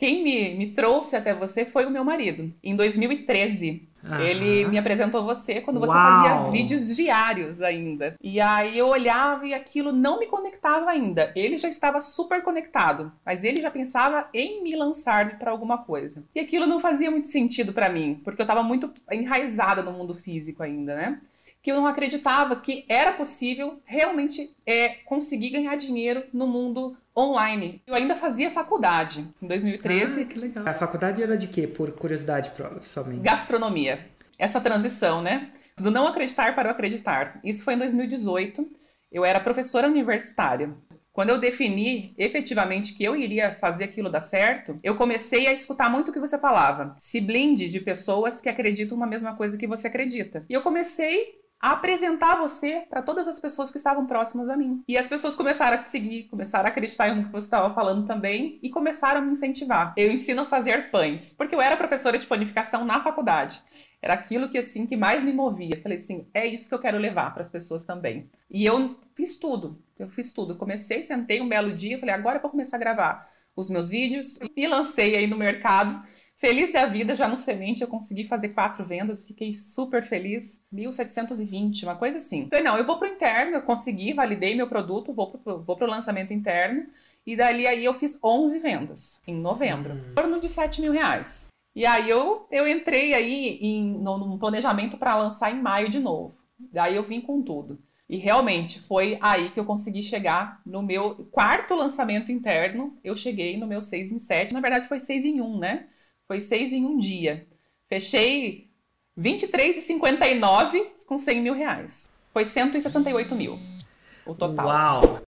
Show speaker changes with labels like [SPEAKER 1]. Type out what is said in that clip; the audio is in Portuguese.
[SPEAKER 1] Quem me, me trouxe até você foi o meu marido. Em 2013, Uhum. Ele me apresentou você quando você Uau. fazia vídeos diários ainda. E aí eu olhava e aquilo não me conectava ainda. Ele já estava super conectado, mas ele já pensava em me lançar para alguma coisa. E aquilo não fazia muito sentido para mim, porque eu estava muito enraizada no mundo físico ainda, né? Que eu não acreditava que era possível realmente é, conseguir ganhar dinheiro no mundo online. Eu ainda fazia faculdade em 2013.
[SPEAKER 2] Ah, que legal. A faculdade era de quê, por curiosidade somente?
[SPEAKER 1] Gastronomia. Essa transição, né? Do não acreditar para o acreditar. Isso foi em 2018. Eu era professora universitária. Quando eu defini efetivamente que eu iria fazer aquilo dar certo, eu comecei a escutar muito o que você falava. Se blinde de pessoas que acreditam na mesma coisa que você acredita. E eu comecei apresentar você para todas as pessoas que estavam próximas a mim. E as pessoas começaram a te seguir, começaram a acreditar no que você estava falando também e começaram a me incentivar. Eu ensino a fazer pães, porque eu era professora de panificação na faculdade. Era aquilo que assim que mais me movia. falei assim, é isso que eu quero levar para as pessoas também. E eu fiz tudo. Eu fiz tudo. Comecei, sentei um belo dia, falei, agora eu vou começar a gravar os meus vídeos e lancei aí no mercado Feliz da vida, já no semente eu consegui fazer quatro vendas, fiquei super feliz. 1.720, uma coisa assim. Falei, não, eu vou pro interno, eu consegui, validei meu produto, vou pro, vou pro lançamento interno. E dali aí eu fiz 11 vendas em novembro, em torno de 7 mil reais. E aí eu, eu entrei aí em, no, num planejamento para lançar em maio de novo. Daí eu vim com tudo. E realmente foi aí que eu consegui chegar no meu quarto lançamento interno. Eu cheguei no meu 6 em 7. Na verdade, foi 6 em 1, né? Foi seis em um dia. Fechei 23,59 com 100 mil reais. Foi 168 mil o total.
[SPEAKER 2] Uau!